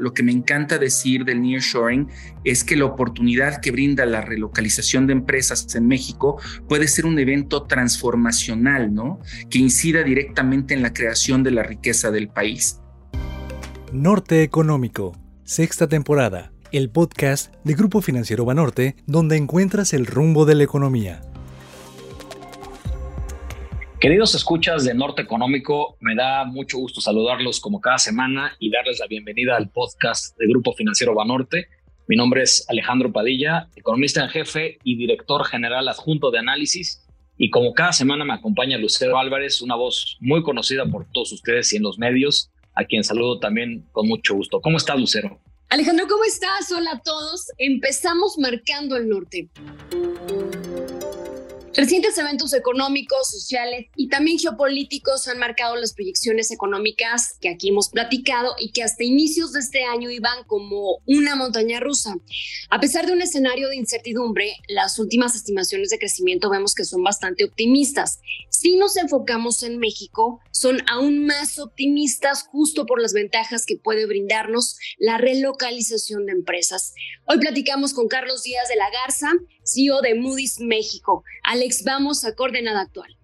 lo que me encanta decir del nearshoring es que la oportunidad que brinda la relocalización de empresas en México puede ser un evento transformacional, ¿no? Que incida directamente en la creación de la riqueza del país. Norte Económico, sexta temporada, el podcast de Grupo Financiero Banorte, donde encuentras el rumbo de la economía. Queridos escuchas de Norte Económico, me da mucho gusto saludarlos como cada semana y darles la bienvenida al podcast de Grupo Financiero Banorte. Mi nombre es Alejandro Padilla, economista en jefe y director general adjunto de análisis. Y como cada semana me acompaña Lucero Álvarez, una voz muy conocida por todos ustedes y en los medios, a quien saludo también con mucho gusto. ¿Cómo está Lucero? Alejandro, ¿cómo estás? Hola a todos. Empezamos marcando el norte. Recientes eventos económicos, sociales y también geopolíticos han marcado las proyecciones económicas que aquí hemos platicado y que hasta inicios de este año iban como una montaña rusa. A pesar de un escenario de incertidumbre, las últimas estimaciones de crecimiento vemos que son bastante optimistas. Si nos enfocamos en México, son aún más optimistas justo por las ventajas que puede brindarnos la relocalización de empresas. Hoy platicamos con Carlos Díaz de la Garza, CEO de Moody's México. Alex, vamos a coordenada actual.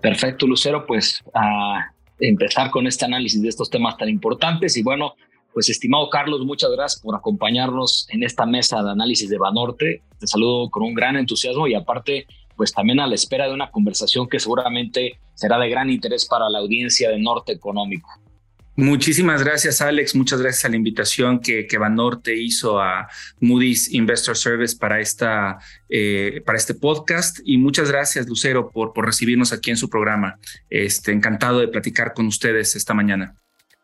Perfecto, Lucero, pues a empezar con este análisis de estos temas tan importantes. Y bueno, pues estimado Carlos, muchas gracias por acompañarnos en esta mesa de análisis de Banorte. Te saludo con un gran entusiasmo y aparte, pues también a la espera de una conversación que seguramente será de gran interés para la audiencia de Norte Económico. Muchísimas gracias, Alex. Muchas gracias a la invitación que, que Banorte hizo a Moody's Investor Service para, esta, eh, para este podcast. Y muchas gracias, Lucero, por, recibirnos aquí en su programa. Este, encantado de platicar con ustedes esta mañana.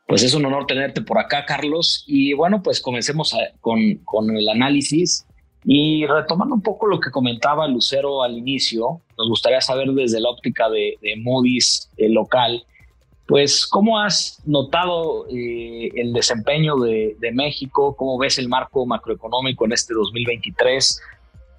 Pues es un honor tenerte por acá, Carlos. Y bueno, pues comencemos con, con el análisis. Y retomando un poco lo que comentaba Lucero al inicio, nos gustaría saber desde la óptica de, de Moody's eh, local pues, ¿cómo has notado eh, el desempeño de, México? ¿Cómo ves el marco macroeconómico en este 2023?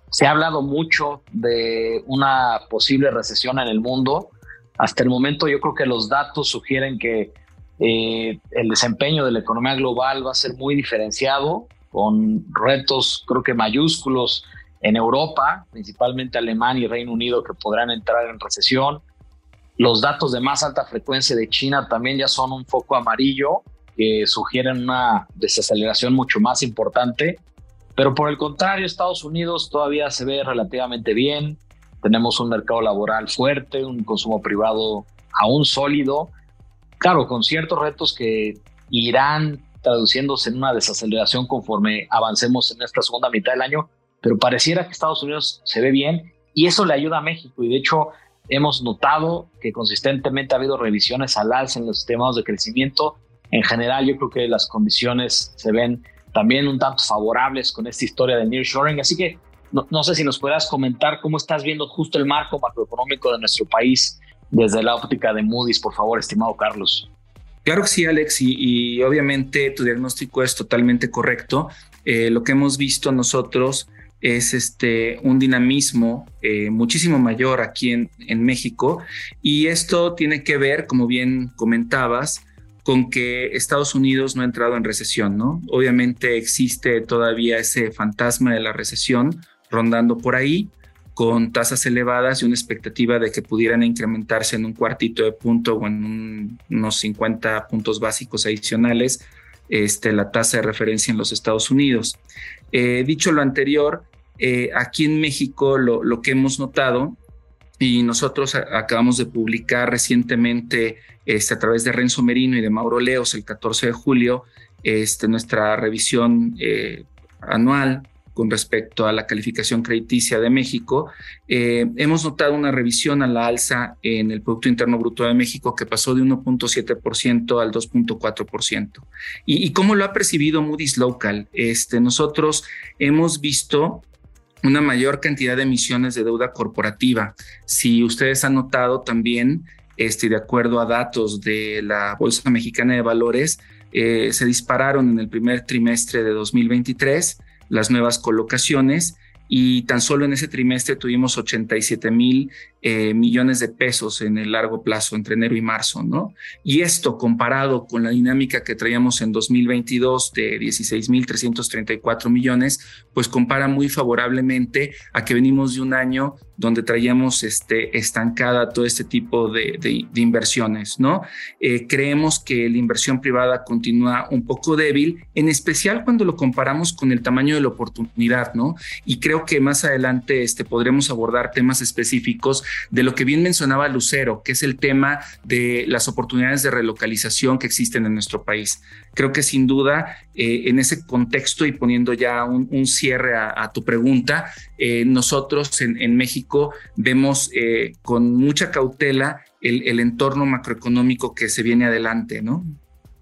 Se ha hablado mucho de una posible recesión en el mundo. Hasta el momento yo creo que los datos sugieren que eh, el desempeño de la economía global va a ser muy diferenciado, con retos creo que mayúsculos en Europa, principalmente Alemania y Reino Unido, que podrán entrar en recesión los datos de más alta frecuencia de China también ya son un foco amarillo que sugieren una desaceleración mucho más importante. Pero por el contrario, Estados Unidos todavía se ve relativamente bien. Tenemos un mercado laboral fuerte, un consumo privado aún sólido. Claro, con ciertos retos que irán traduciéndose en una desaceleración conforme avancemos en esta segunda mitad del año, pero pareciera que Estados Unidos se ve bien y eso le ayuda a México. Y de hecho, Hemos notado que consistentemente ha habido revisiones al alza en los estimados de crecimiento. En general, yo creo que las condiciones se ven también un tanto favorables con esta historia de nearshoring. Así que no, sé si nos puedas comentar cómo estás viendo justo el marco macroeconómico de nuestro país desde la óptica de Moody's, por favor, estimado Carlos. Claro que sí, Alex, y, obviamente tu diagnóstico es totalmente correcto. Eh, lo que hemos visto nosotros es este, un dinamismo eh, muchísimo mayor aquí en, en, México y esto tiene que ver, como bien comentabas, con que Estados Unidos no ha entrado en recesión, ¿no? Obviamente existe todavía ese fantasma de la recesión rondando por ahí con tasas elevadas y una expectativa de que pudieran incrementarse en un cuartito de punto o en unos 50 puntos básicos adicionales este, la tasa de referencia en los Estados Unidos. Eh, dicho lo anterior, eh, aquí en México lo, que hemos notado, y nosotros acabamos de publicar recientemente este, a través de Renzo Merino y de Mauro Leos el 14 de julio este, nuestra revisión eh, anual con respecto a la calificación crediticia de México, eh, hemos notado una revisión a la alza en el Producto Interno Bruto de México que pasó de 1.7% al 2.4%. ¿Y, ¿Y cómo lo ha percibido Moody's Local? Este, nosotros hemos visto una mayor cantidad de emisiones de deuda corporativa. Si ustedes han notado también, este, de acuerdo a datos de la Bolsa Mexicana de Valores, eh, se dispararon en el primer trimestre de 2023 las nuevas colocaciones y tan solo en ese trimestre tuvimos 87 mil eh, millones de pesos en el largo plazo entre enero y marzo, ¿no? Y esto comparado con la dinámica que traíamos en 2022 de 16 mil 334 millones, pues compara muy favorablemente a que venimos de un año donde traíamos este, estancada todo este tipo de, inversiones, ¿no? Eh, creemos que la inversión privada continúa un poco débil, en especial cuando lo comparamos con el tamaño de la oportunidad, ¿no? Y creo que más adelante este, podremos abordar temas específicos de lo que bien mencionaba Lucero, que es el tema de las oportunidades de relocalización que existen en nuestro país. Creo que sin duda, eh, en ese contexto y poniendo ya un, cierre a, tu pregunta, eh, nosotros en, México vemos eh, con mucha cautela el, el entorno macroeconómico que se viene adelante, ¿no?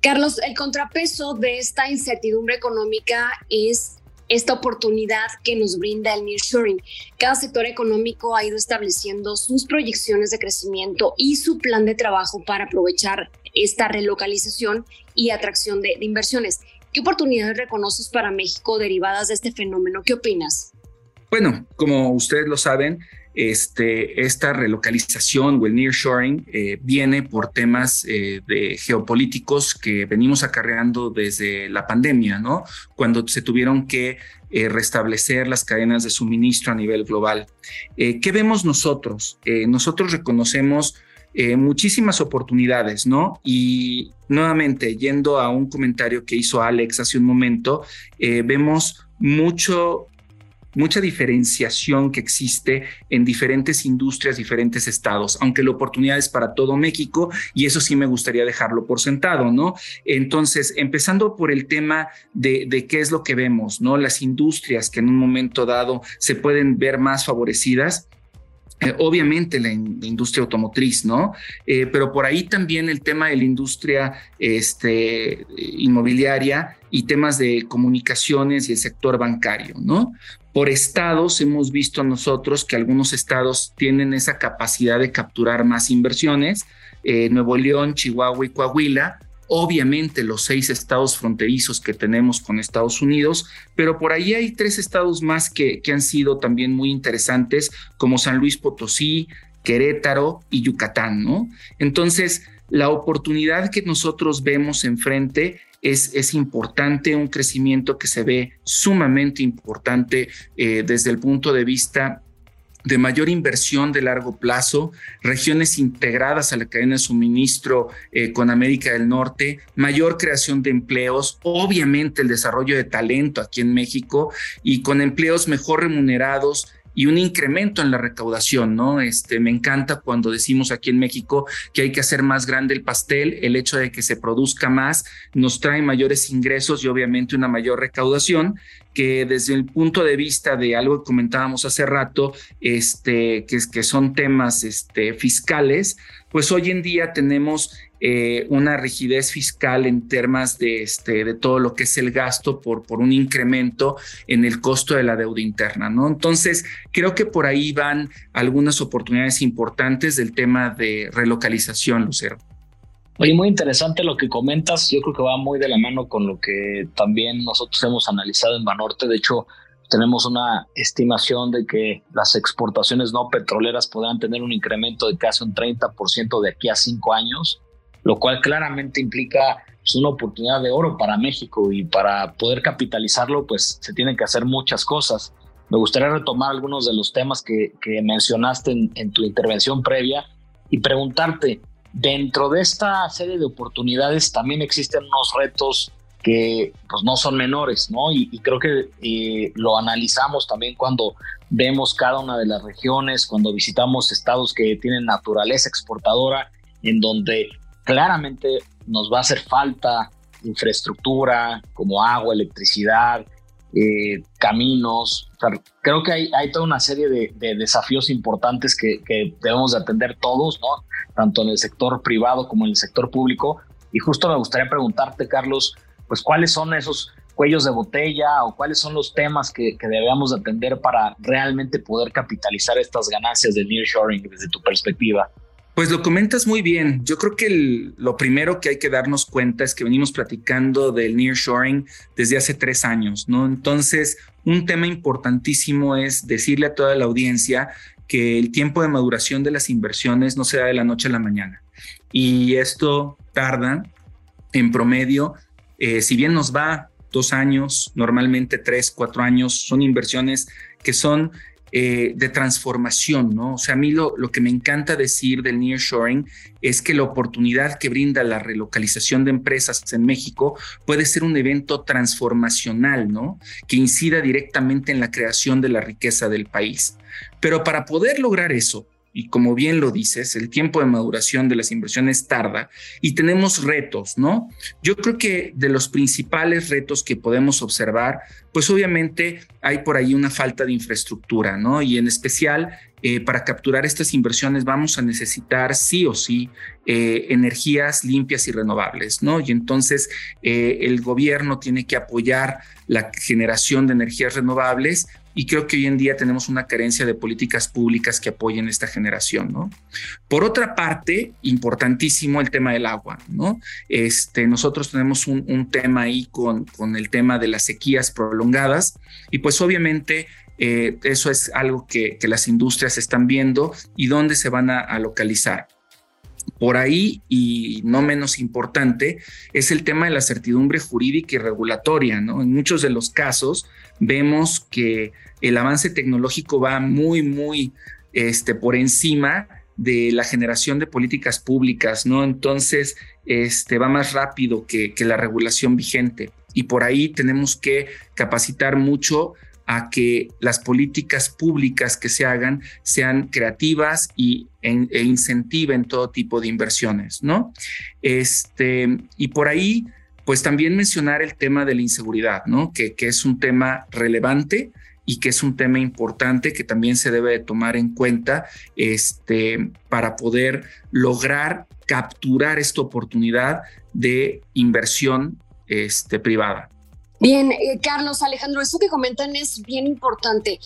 Carlos, el contrapeso de esta incertidumbre económica es esta oportunidad que nos brinda el nearshoring. Cada sector económico ha ido estableciendo sus proyecciones de crecimiento y su plan de trabajo para aprovechar esta relocalización y atracción de, inversiones. ¿Qué oportunidades reconoces para México derivadas de este fenómeno? ¿Qué opinas? Bueno, como ustedes lo saben, este, esta relocalización o el nearshoring eh, viene por temas eh, de geopolíticos que venimos acarreando desde la pandemia, ¿no? Cuando se tuvieron que eh, restablecer las cadenas de suministro a nivel global. ¿Qué vemos nosotros? nosotros reconocemos muchísimas oportunidades, ¿no? Y nuevamente, yendo a un comentario que hizo Alex hace un momento, vemos mucho mucha diferenciación que existe en diferentes industrias, diferentes estados, aunque la oportunidad es para todo México y eso sí me gustaría dejarlo por sentado, ¿no? Entonces, empezando por el tema de, qué es lo que vemos, ¿no? Las industrias que en un momento dado se pueden ver más favorecidas. Eh, obviamente la, industria automotriz, ¿no? Eh, pero por ahí también el tema de la industria este, inmobiliaria y temas de comunicaciones y el sector bancario, ¿no? Por estados hemos visto nosotros que algunos estados tienen esa capacidad de capturar más inversiones, eh, Nuevo León, Chihuahua y Coahuila, obviamente los seis estados fronterizos que tenemos con Estados Unidos, pero por ahí hay tres estados más que, han sido también muy interesantes, como San Luis Potosí, Querétaro y Yucatán, ¿no? Entonces, la oportunidad que nosotros vemos enfrente es, importante, un crecimiento que se ve sumamente importante eh, desde el punto de vista de mayor inversión de largo plazo, regiones integradas a la cadena de suministro eh, con América del Norte, mayor creación de empleos, obviamente el desarrollo de talento aquí en México y con empleos mejor remunerados, y un incremento en la recaudación, ¿no? Este, me encanta cuando decimos aquí en México que hay que hacer más grande el pastel, el hecho de que se produzca más nos trae mayores ingresos y obviamente una mayor recaudación que desde el punto de vista de algo que comentábamos hace rato, este, que, que son temas este, fiscales, pues hoy en día tenemos eh, una rigidez fiscal en temas de, este, de todo lo que es el gasto por, por un incremento en el costo de la deuda interna, ¿no? Entonces, creo que por ahí van algunas oportunidades importantes del tema de relocalización, Lucero. Oye, muy interesante lo que comentas. Yo creo que va muy de la mano con lo que también nosotros hemos analizado en Banorte. De hecho, tenemos una estimación de que las exportaciones no petroleras podrán tener un incremento de casi un 30% de aquí a cinco años lo cual claramente implica pues, una oportunidad de oro para México y para poder capitalizarlo, pues se tienen que hacer muchas cosas. Me gustaría retomar algunos de los temas que, mencionaste en, tu intervención previa y preguntarte, dentro de esta serie de oportunidades también existen unos retos que pues no son menores, ¿no? Y, creo que eh, lo analizamos también cuando vemos cada una de las regiones, cuando visitamos estados que tienen naturaleza exportadora, en donde claramente nos va a hacer falta infraestructura como agua, electricidad, eh, caminos. creo que hay, toda una serie de, desafíos importantes que, debemos de atender todos, ¿no? tanto en el sector privado como en el sector público. Y justo me gustaría preguntarte, Carlos, pues cuáles son esos cuellos de botella o cuáles son los temas que, que debemos atender para realmente poder capitalizar estas ganancias del nearshoring desde tu perspectiva. Pues lo comentas muy bien. Yo creo que lo primero que hay que darnos cuenta es que venimos platicando del nearshoring desde hace tres años, ¿no? Entonces, un tema importantísimo es decirle a toda la audiencia que el tiempo de maduración de las inversiones no se da de la noche a la mañana. Y esto tarda en promedio, eh, si bien nos va dos años, normalmente tres, cuatro años, son inversiones que son eh, de transformación, ¿no? O sea, a mí lo, lo que me encanta decir del nearshoring es que la oportunidad que brinda la relocalización de empresas en México puede ser un evento transformacional, ¿no? Que incida directamente en la creación de la riqueza del país. Pero para poder lograr eso, y como bien lo dices, el tiempo de maduración de las inversiones tarda y tenemos retos, ¿no? Yo creo que de los principales retos que podemos observar, pues obviamente hay por ahí una falta de infraestructura, ¿no? Y en especial eh, para capturar estas inversiones vamos a necesitar sí o sí eh, energías limpias y renovables, ¿no? Y entonces eh, el gobierno tiene que apoyar la generación de energías renovables y creo que hoy en día tenemos una carencia de políticas públicas que apoyen esta generación, ¿no? Por otra parte, importantísimo el tema del agua, ¿no? Este, nosotros tenemos un, tema ahí con, con el tema de las sequías prolongadas y pues obviamente eh, eso es algo que, las industrias están viendo y dónde se van a localizar. Por ahí, y no menos importante, es el tema de la certidumbre jurídica y regulatoria. ¿no? En muchos de los casos vemos que el avance tecnológico va muy, muy este, por encima de la generación de políticas públicas, ¿no? Entonces, este, va más rápido que, que la regulación vigente. Y por ahí tenemos que capacitar mucho a que las políticas públicas que se hagan sean creativas y e incentiven todo tipo de inversiones, ¿no? Este, y por ahí, pues también mencionar el tema de la inseguridad, ¿no? Que, que es un tema relevante y que es un tema importante que también se debe de tomar en cuenta este, para poder lograr capturar esta oportunidad de inversión este, privada. Bien, eh, Carlos, Alejandro, eso que comentan es bien importante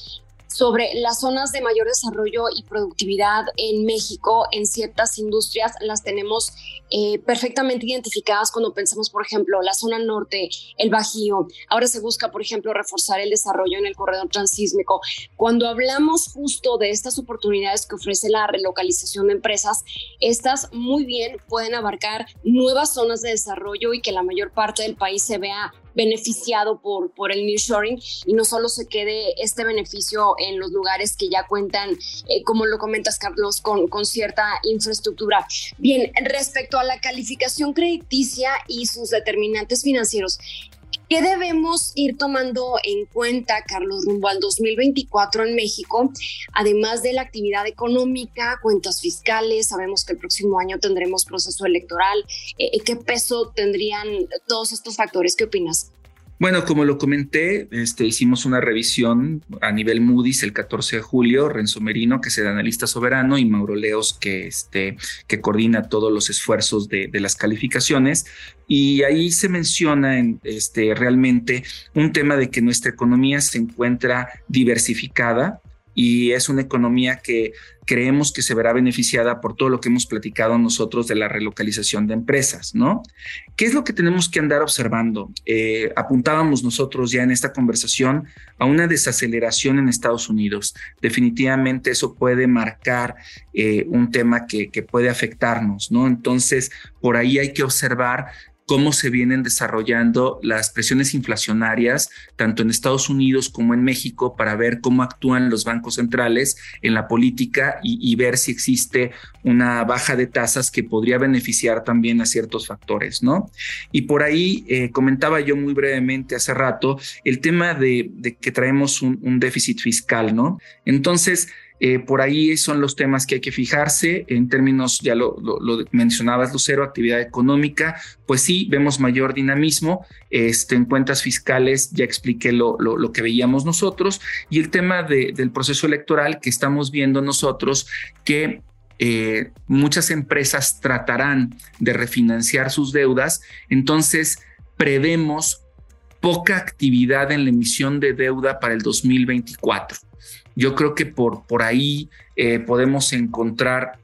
sobre las zonas de mayor desarrollo y productividad en México, en ciertas industrias, las tenemos eh, perfectamente identificadas cuando pensamos, por ejemplo, la zona norte, el Bajío. Ahora se busca, por ejemplo, reforzar el desarrollo en el corredor transísmico. Cuando hablamos justo de estas oportunidades que ofrece la relocalización de empresas, estas muy bien pueden abarcar nuevas zonas de desarrollo y que la mayor parte del país se vea beneficiado por, por el nearshoring y no solo se quede este beneficio en los lugares que ya cuentan, eh, como lo comentas Carlos, con, con cierta infraestructura. Bien, respecto a la calificación crediticia y sus determinantes financieros, ¿Qué debemos ir tomando en cuenta, Carlos, rumbo al 2024 en México? Además de la actividad económica, cuentas fiscales, sabemos que el próximo año tendremos proceso electoral. Eh, ¿Qué peso tendrían todos estos factores? ¿Qué opinas? Bueno, como lo comenté, este, hicimos una revisión a nivel Moody's el 14 de julio, Renzo Merino, que es el analista soberano, y Mauro Leos, que, este, coordina todos los esfuerzos de, las calificaciones. Y ahí se menciona en, este, realmente un tema de que nuestra economía se encuentra diversificada, y es una economía que creemos que se verá beneficiada por todo lo que hemos platicado nosotros de la relocalización de empresas, ¿no? ¿Qué es lo que tenemos que andar observando? Eh, apuntábamos nosotros ya en esta conversación a una desaceleración en Estados Unidos. Definitivamente eso puede marcar eh, un tema que, que puede afectarnos, ¿no? Entonces, por ahí hay que observar cómo se vienen desarrollando las presiones inflacionarias, tanto en Estados Unidos como en México, para ver cómo actúan los bancos centrales en la política y, ver si existe una baja de tasas que podría beneficiar también a ciertos factores, ¿no? Y por ahí eh, comentaba yo muy brevemente hace rato el tema de, que traemos un, un déficit fiscal, ¿no? Entonces, eh, por ahí son los temas que hay que fijarse en términos, ya lo, mencionabas, Lucero, actividad económica, pues sí, vemos mayor dinamismo. Este, en cuentas fiscales ya expliqué lo, que veíamos nosotros y el tema del proceso electoral que estamos viendo nosotros que eh, muchas empresas tratarán de refinanciar sus deudas, entonces prevemos poca actividad en la emisión de deuda para el 2024. Yo creo que por, por ahí eh, podemos encontrar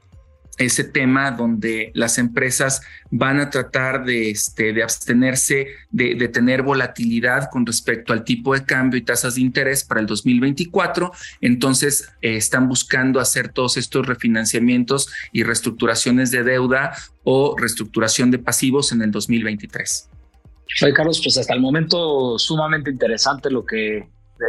ese tema donde las empresas van a tratar de, este, de abstenerse de, tener volatilidad con respecto al tipo de cambio y tasas de interés para el 2024. Entonces, eh, están buscando hacer todos estos refinanciamientos y reestructuraciones de deuda o reestructuración de pasivos en el 2023. Soy Carlos, pues hasta el momento sumamente interesante lo que eh,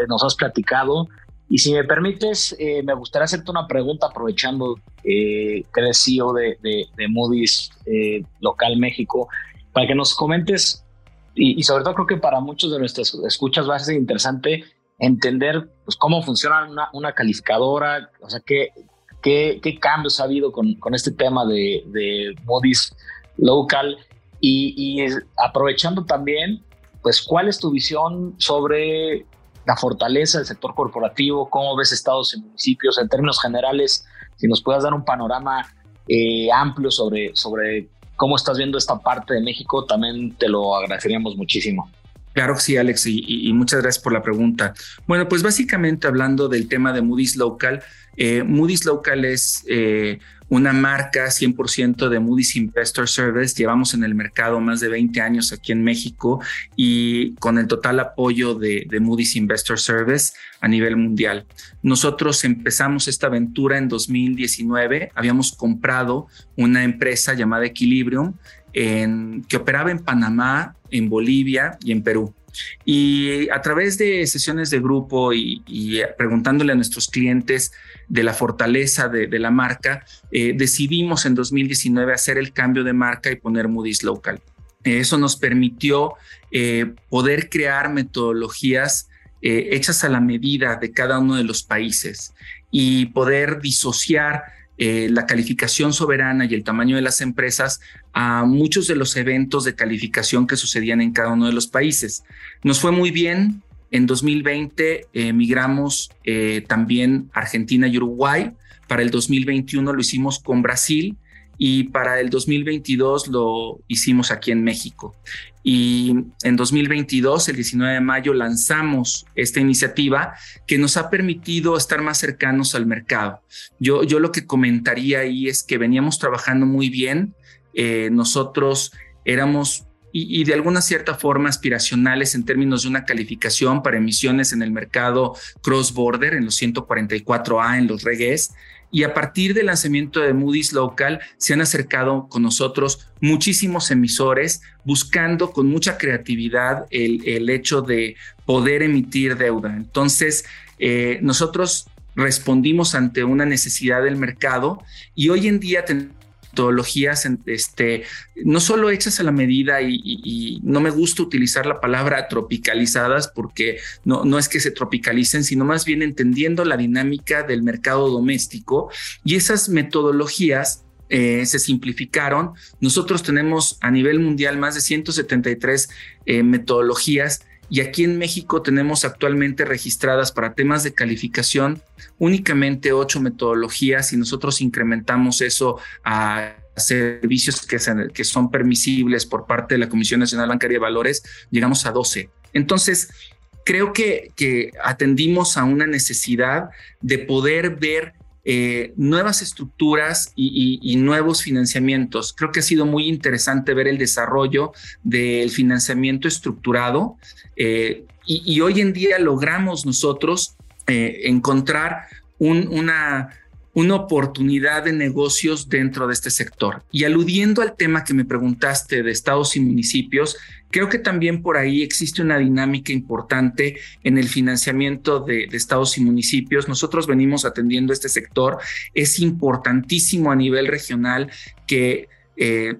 nos has platicado. Y si me permites, eh, me gustaría hacerte una pregunta aprovechando eh, que eres CEO de, de, Moody's eh, Local México, para que nos comentes, y, sobre todo creo que para muchos de nuestras escuchas va a ser interesante entender pues, cómo funciona una, calificadora, o sea, qué, qué, cambios ha habido con, con este tema de, de Moody's Local. Y, y aprovechando también, pues, ¿cuál es tu visión sobre la fortaleza del sector corporativo, cómo ves estados y municipios en términos generales, si nos puedas dar un panorama eh, amplio sobre, sobre cómo estás viendo esta parte de México, también te lo agradeceríamos muchísimo. Claro que sí, Alex, y, muchas gracias por la pregunta. Bueno, pues básicamente hablando del tema de Moody's Local, eh, Moody's Local es eh, una marca 100% de Moody's Investor Service. Llevamos en el mercado más de 20 años aquí en México y con el total apoyo de, Moody's Investor Service a nivel mundial. Nosotros empezamos esta aventura en 2019. Habíamos comprado una empresa llamada Equilibrium que operaba en Panamá, en Bolivia y en Perú. Y a través de sesiones de grupo y, preguntándole a nuestros clientes de la fortaleza de, la marca, eh, decidimos en 2019 hacer el cambio de marca y poner Moody's Local. Eso nos permitió eh, poder crear metodologías eh, hechas a la medida de cada uno de los países y poder disociar eh, la calificación soberana y el tamaño de las empresas a muchos de los eventos de calificación que sucedían en cada uno de los países. Nos fue muy bien. En 2020 emigramos eh, también Argentina y Uruguay. Para el 2021 lo hicimos con Brasil y para el 2022 lo hicimos aquí en México. Y en 2022, el 19 de mayo, lanzamos esta iniciativa que nos ha permitido estar más cercanos al mercado. Yo, yo lo que comentaría ahí es que veníamos trabajando muy bien. Eh, nosotros éramos y, de alguna cierta forma aspiracionales en términos de una calificación para emisiones en el mercado cross-border, en los 144A, en los regues. Y a partir del lanzamiento de Moody's Local se han acercado con nosotros muchísimos emisores buscando con mucha creatividad el, hecho de poder emitir deuda. Entonces, eh, nosotros respondimos ante una necesidad del mercado y hoy en día tenemos metodologías este, no solo hechas a la medida y, no me gusta utilizar la palabra tropicalizadas porque no, no es que se tropicalicen, sino más bien entendiendo la dinámica del mercado doméstico y esas metodologías eh, se simplificaron. Nosotros tenemos a nivel mundial más de 173 eh, metodologías y aquí en México tenemos actualmente registradas para temas de calificación únicamente ocho metodologías y nosotros incrementamos eso a servicios que, son permisibles por parte de la Comisión Nacional Bancaria de Valores, llegamos a 12. Entonces, creo que atendimos a una necesidad de poder ver eh, nuevas estructuras y, nuevos financiamientos. Creo que ha sido muy interesante ver el desarrollo del financiamiento estructurado eh, y, hoy en día logramos nosotros eh, encontrar una una oportunidad de negocios dentro de este sector. Y aludiendo al tema que me preguntaste de estados y municipios, creo que también por ahí existe una dinámica importante en el financiamiento de, estados y municipios. Nosotros venimos atendiendo este sector. Es importantísimo a nivel regional que... Eh,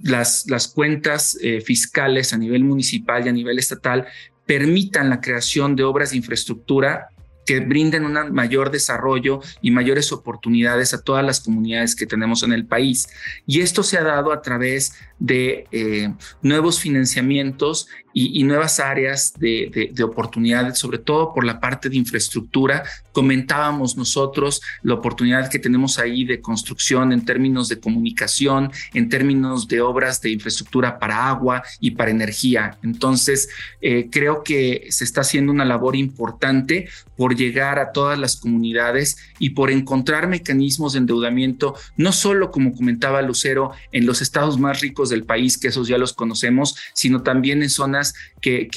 las, las, cuentas eh, fiscales a nivel municipal y a nivel estatal permitan la creación de obras de infraestructura que brinden un mayor desarrollo y mayores oportunidades a todas las comunidades que tenemos en el país. Y esto se ha dado a través de eh, nuevos financiamientos y, nuevas áreas de, oportunidades, sobre todo por la parte de infraestructura. Comentábamos nosotros la oportunidad que tenemos ahí de construcción en términos de comunicación, en términos de obras de infraestructura para agua y para energía. Entonces, eh, creo que se está haciendo una labor importante por llegar a todas las comunidades y por encontrar mecanismos de endeudamiento, no solo como comentaba Lucero, en los estados más ricos del país, que esos ya los conocemos, sino también en zonas que,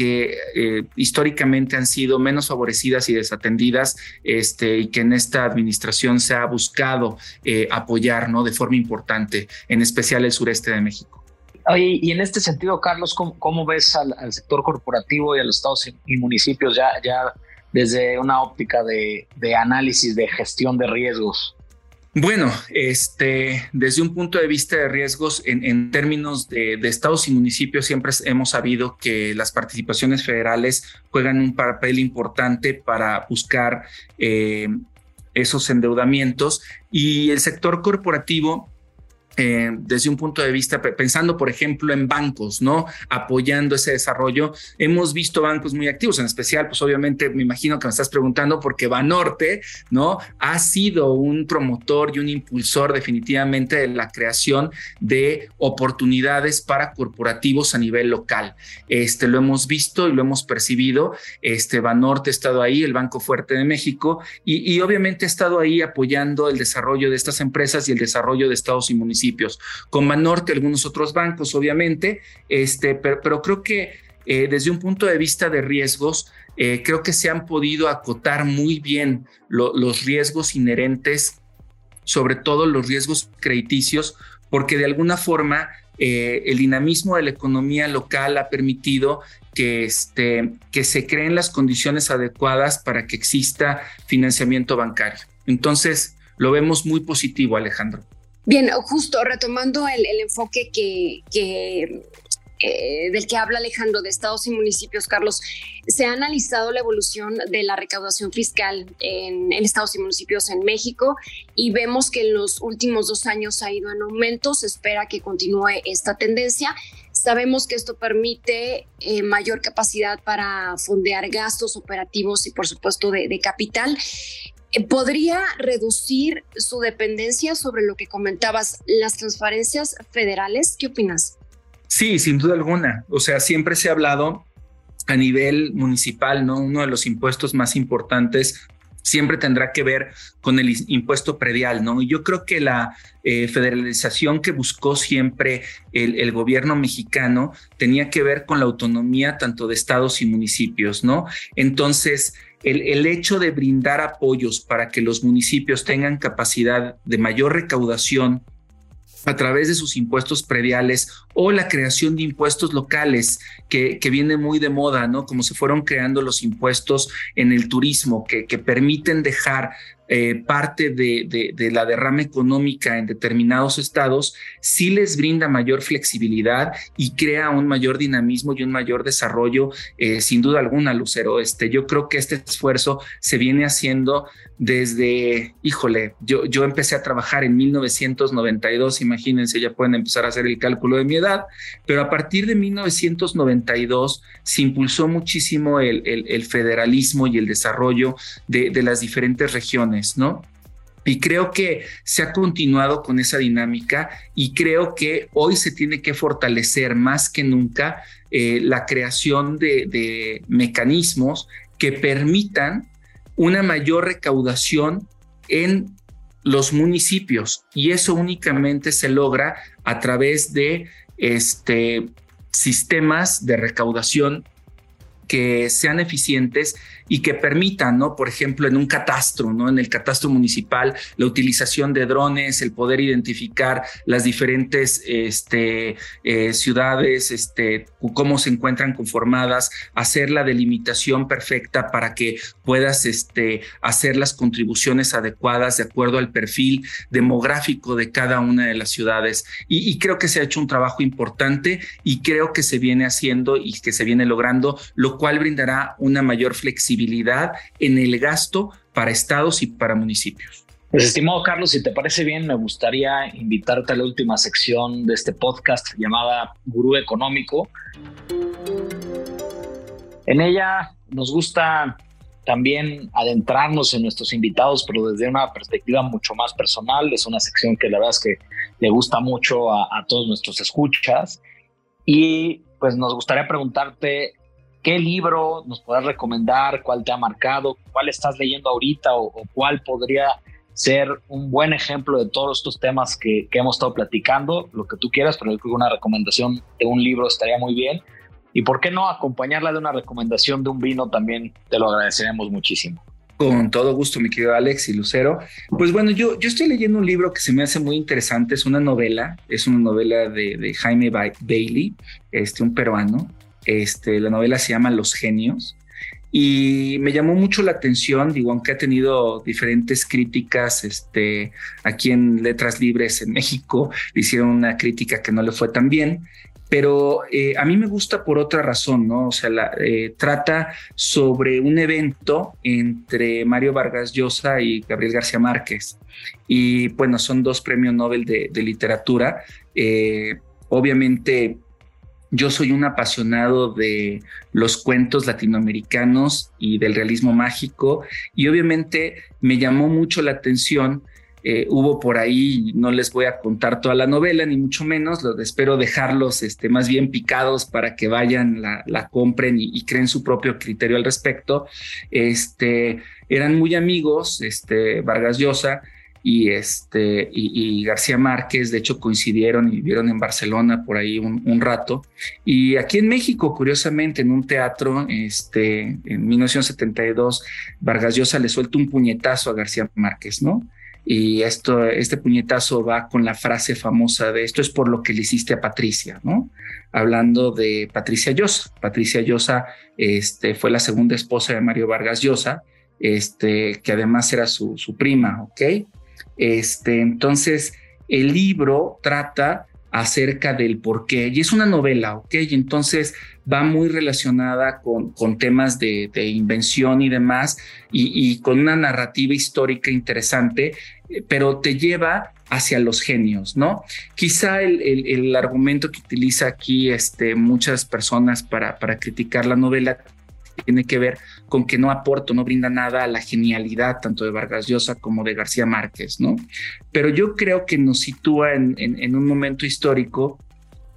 eh, históricamente han sido menos favorecidas y desatendidas, este, y que en esta administración se ha buscado eh, apoyar ¿no? de forma importante, en especial el sureste de México. y en este sentido, Carlos, ¿cómo, ves al, sector corporativo y a los estados y municipios ya, ya desde una óptica de, análisis de gestión de riesgos? Bueno, este, desde un punto de vista de riesgos, en, términos de, estados y municipios, siempre hemos sabido que las participaciones federales juegan un papel importante para buscar eh, esos endeudamientos. Y el sector corporativo eh, desde un punto de vista, pensando por ejemplo en bancos, ¿no? Apoyando ese desarrollo. Hemos visto bancos muy activos, en especial, pues obviamente me imagino que me estás preguntando porque Banorte, ¿no? Ha sido un promotor y un impulsor definitivamente de la creación de oportunidades para corporativos a nivel local. Este, lo hemos visto y lo hemos percibido. Este, Banorte ha estado ahí, el Banco Fuerte de México, y, y obviamente ha estado ahí apoyando el desarrollo de estas empresas y el desarrollo de estados y municipios con Banorte, algunos otros bancos, obviamente, este, pero, creo que eh, desde un punto de vista de riesgos, eh, creo que se han podido acotar muy bien los riesgos inherentes, sobre todo los riesgos crediticios, porque de alguna forma eh, el dinamismo de la economía local ha permitido este, que se creen las condiciones adecuadas para que exista financiamiento bancario. Entonces, lo vemos muy positivo, Alejandro. Bien, justo retomando el, enfoque que, eh, del que habla Alejandro de estados y municipios, Carlos, se ha analizado la evolución de la recaudación fiscal en, estados y municipios en México y vemos que en los últimos dos años ha ido en aumento. Se espera que continúe esta tendencia. Sabemos que esto permite eh, mayor capacidad para fondear gastos operativos y, por supuesto, de, de capital. ¿Podría reducir su dependencia sobre lo que comentabas, las transferencias federales? ¿Qué opinas? Sí, sin duda alguna. O sea, siempre se ha hablado a nivel municipal, ¿no? Uno de los impuestos más importantes siempre tendrá que ver con el impuesto predial, ¿no? Y yo creo que la eh, federalización que buscó siempre el, gobierno mexicano tenía que ver con la autonomía tanto de estados y municipios, ¿no? Entonces, el, hecho de brindar apoyos para que los municipios tengan capacidad de mayor recaudación a través de sus impuestos prediales o la creación de impuestos locales que, que, viene muy de moda, ¿no? Como se fueron creando los impuestos en el turismo que, que permiten dejar eh, parte de, la derrama económica en determinados estados, sí les brinda mayor flexibilidad y crea un mayor dinamismo y un mayor desarrollo, eh, sin duda alguna, Lucero. Este, yo creo que este esfuerzo se viene haciendo desde, híjole, yo, yo empecé a trabajar en 1992, imagínense, ya pueden empezar a hacer el cálculo de mi edad, pero a partir de 1992 se impulsó muchísimo el, el, federalismo y el desarrollo de, de las diferentes regiones. ¿no? Y creo que se ha continuado con esa dinámica y creo que hoy se tiene que fortalecer más que nunca eh, la creación de, mecanismos que permitan una mayor recaudación en los municipios y eso únicamente se logra a través de este, sistemas de recaudación que sean eficientes y que permitan, ¿no? Por ejemplo, en un catastro, ¿no? En el catastro municipal, la utilización de drones, el poder identificar las diferentes este, eh, ciudades, este, cómo se encuentran conformadas, hacer la delimitación perfecta para que puedas este, hacer las contribuciones adecuadas de acuerdo al perfil demográfico de cada una de las ciudades. Y, y creo que se ha hecho un trabajo importante y creo que se viene haciendo y que se viene logrando, lo cual brindará una mayor flexibilidad en el gasto para estados y para municipios. Pues estimado Carlos, si te parece bien, me gustaría invitarte a la última sección de este podcast llamada Gurú Económico. En ella nos gusta también adentrarnos en nuestros invitados, pero desde una perspectiva mucho más personal. Es una sección que la verdad es que le gusta mucho a, a todos nuestros escuchas. Y pues nos gustaría preguntarte ¿qué libro nos podrás recomendar? ¿Cuál te ha marcado? ¿Cuál estás leyendo ahorita o, cuál podría ser un buen ejemplo de todos estos temas que, que, hemos estado platicando? Lo que tú quieras, pero yo creo que una recomendación de un libro estaría muy bien. Y por qué no acompañarla de una recomendación de un vino también te lo agradeceremos muchísimo. Con todo gusto, mi querido Alex y Lucero. Pues bueno, yo, yo estoy leyendo un libro que se me hace muy interesante, es una novela, es una novela de, de Jaime Bailey, este, un peruano. Este, la novela se llama Los Genios y me llamó mucho la atención, digo, aunque ha tenido diferentes críticas, este, aquí en Letras Libres en México hicieron una crítica que no le fue tan bien, pero eh, a mí me gusta por otra razón, ¿no? O sea, la, eh, trata sobre un evento entre Mario Vargas Llosa y Gabriel García Márquez. Y bueno, son dos premios Nobel de, literatura. Eh, obviamente, yo soy un apasionado de los cuentos latinoamericanos y del realismo mágico y obviamente me llamó mucho la atención eh, hubo por ahí, no les voy a contar toda la novela, ni mucho menos, lo, espero dejarlos este, más bien picados para que vayan, la, compren y, creen su propio criterio al respecto. Este, eran muy amigos, este, Vargas Llosa y, este, y, García Márquez, de hecho coincidieron y vivieron en Barcelona por ahí un, rato. Y aquí en México, curiosamente, en un teatro, este, en 1972, Vargas Llosa le suelta un puñetazo a García Márquez, ¿no? Y esto, este puñetazo va con la frase famosa de esto es por lo que le hiciste a Patricia, ¿no? Hablando de Patricia Llosa. Patricia Llosa este, fue la segunda esposa de Mario Vargas Llosa, este, que además era su, su prima, ¿ok? Este, entonces, el libro trata acerca del por qué. Y es una novela, ¿ok? Y entonces va muy relacionada con, temas de, invención y demás, y, con una narrativa histórica interesante, pero te lleva hacia los genios, ¿no? Quizá el, argumento que utiliza aquí este, muchas personas para criticar la novela tiene que ver con que no aporta, no brinda nada a la genialidad tanto de Vargas Llosa como de García Márquez, ¿no? Pero yo creo que nos sitúa en, un momento histórico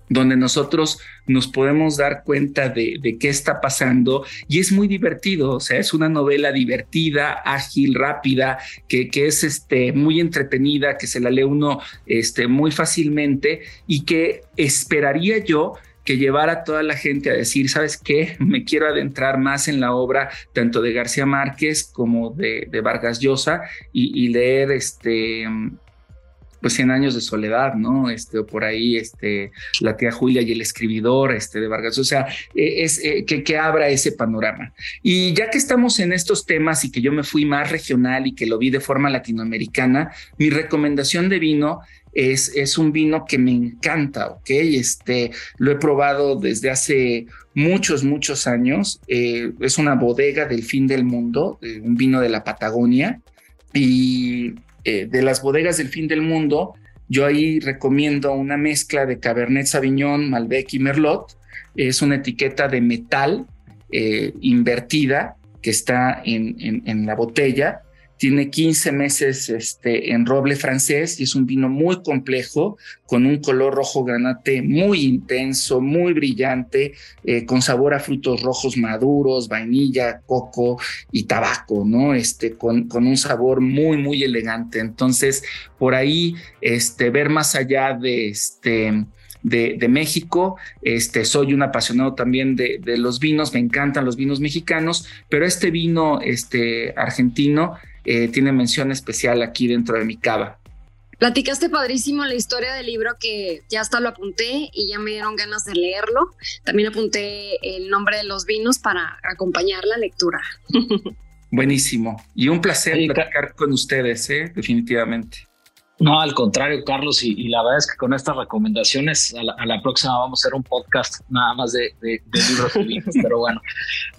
donde nosotros nos podemos dar cuenta de, qué está pasando y es muy divertido, o sea, es una novela divertida, ágil, rápida, que, que es este, muy entretenida, que se la lee uno este, muy fácilmente y que esperaría yo que llevara a toda la gente a decir, ¿sabes qué? Me quiero adentrar más en la obra tanto de García Márquez como de, Vargas Llosa y, leer este pues 100 años de soledad, ¿no? Este, o por ahí, este, la tía Julia y el escribidor, este, de Vargas, o sea, e, es eh, que, que, abra ese panorama. Y ya que estamos en estos temas y que yo me fui más regional y que lo vi de forma latinoamericana, mi recomendación de vino es, un vino que me encanta, ¿ok? Este, lo he probado desde hace muchos, muchos años. Eh, es una bodega del fin del mundo, un vino de la Patagonia. Y eh, de las bodegas del fin del mundo, yo ahí recomiendo una mezcla de Cabernet Sauvignon, Malbec y Merlot. Es una etiqueta de metal eh, invertida que está en, en la botella tiene 15 meses este, en roble francés y es un vino muy complejo, con un color rojo granate muy intenso, muy brillante, eh, con sabor a frutos rojos maduros, vainilla, coco y tabaco, ¿no? Este, con, un sabor muy, muy elegante. Entonces, por ahí, este, ver más allá de este. De, México. Este, soy un apasionado también de, de, los vinos, me encantan los vinos mexicanos, pero este vino este, argentino eh, tiene mención especial aquí dentro de mi cava. Platicaste padrísimo la historia del libro que ya hasta lo apunté y ya me dieron ganas de leerlo. También apunté el nombre de los vinos para acompañar la lectura. Buenísimo. Y un placer platicar con ustedes, ¿eh? definitivamente. No, al contrario, Carlos, y, la verdad es que con estas recomendaciones a la, próxima vamos a hacer un podcast nada más de, libros y pero bueno,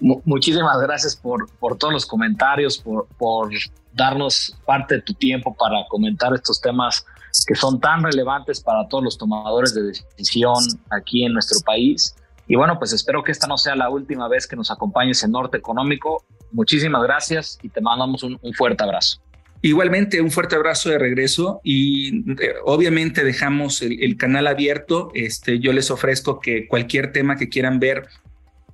muchísimas gracias por, por todos los comentarios, por, por darnos parte de tu tiempo para comentar estos temas que son tan relevantes para todos los tomadores de decisión aquí en nuestro país. Y bueno, pues espero que esta no sea la última vez que nos acompañes en Norte Económico. Muchísimas gracias y te mandamos un fuerte abrazo. Igualmente, un fuerte abrazo de regreso y eh, obviamente dejamos el, canal abierto. Este, yo les ofrezco que cualquier tema que quieran ver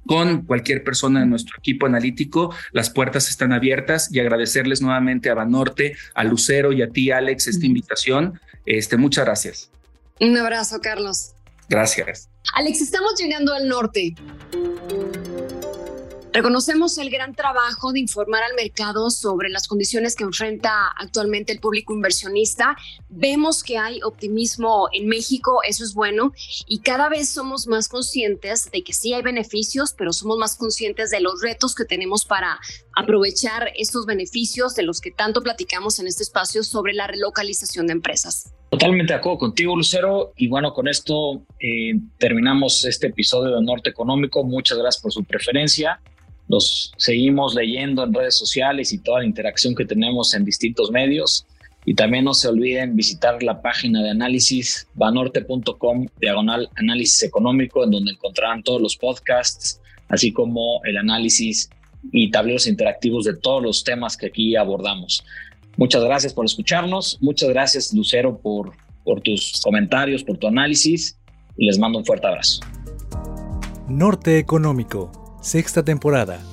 con cualquier persona de nuestro equipo analítico. Las puertas están abiertas y agradecerles nuevamente a Banorte, a Lucero y a ti, Alex, esta invitación. Este, muchas gracias. Un abrazo, Carlos. Gracias. Alex, estamos llegando al norte. Reconocemos el gran trabajo de informar al mercado sobre las condiciones que enfrenta actualmente el público inversionista. Vemos que hay optimismo en México, eso es bueno, y cada vez somos más conscientes de que sí hay beneficios, pero somos más conscientes de los retos que tenemos para aprovechar estos beneficios de los que tanto platicamos en este espacio sobre la relocalización de empresas. Totalmente de acuerdo contigo, Lucero. Y bueno, con esto eh, terminamos este episodio de Norte Económico. Muchas gracias por su preferencia. Los seguimos leyendo en redes sociales y toda la interacción que tenemos en distintos medios. Y también no se olviden visitar la página de análisis banorte.com diagonal análisis económico, en donde encontrarán todos los podcasts, así como el análisis y tableros interactivos de todos los temas que aquí abordamos. Muchas gracias por escucharnos. Muchas gracias, Lucero, por, por tus comentarios, por tu análisis. Y les mando un fuerte abrazo. Norte Económico sexta temporada.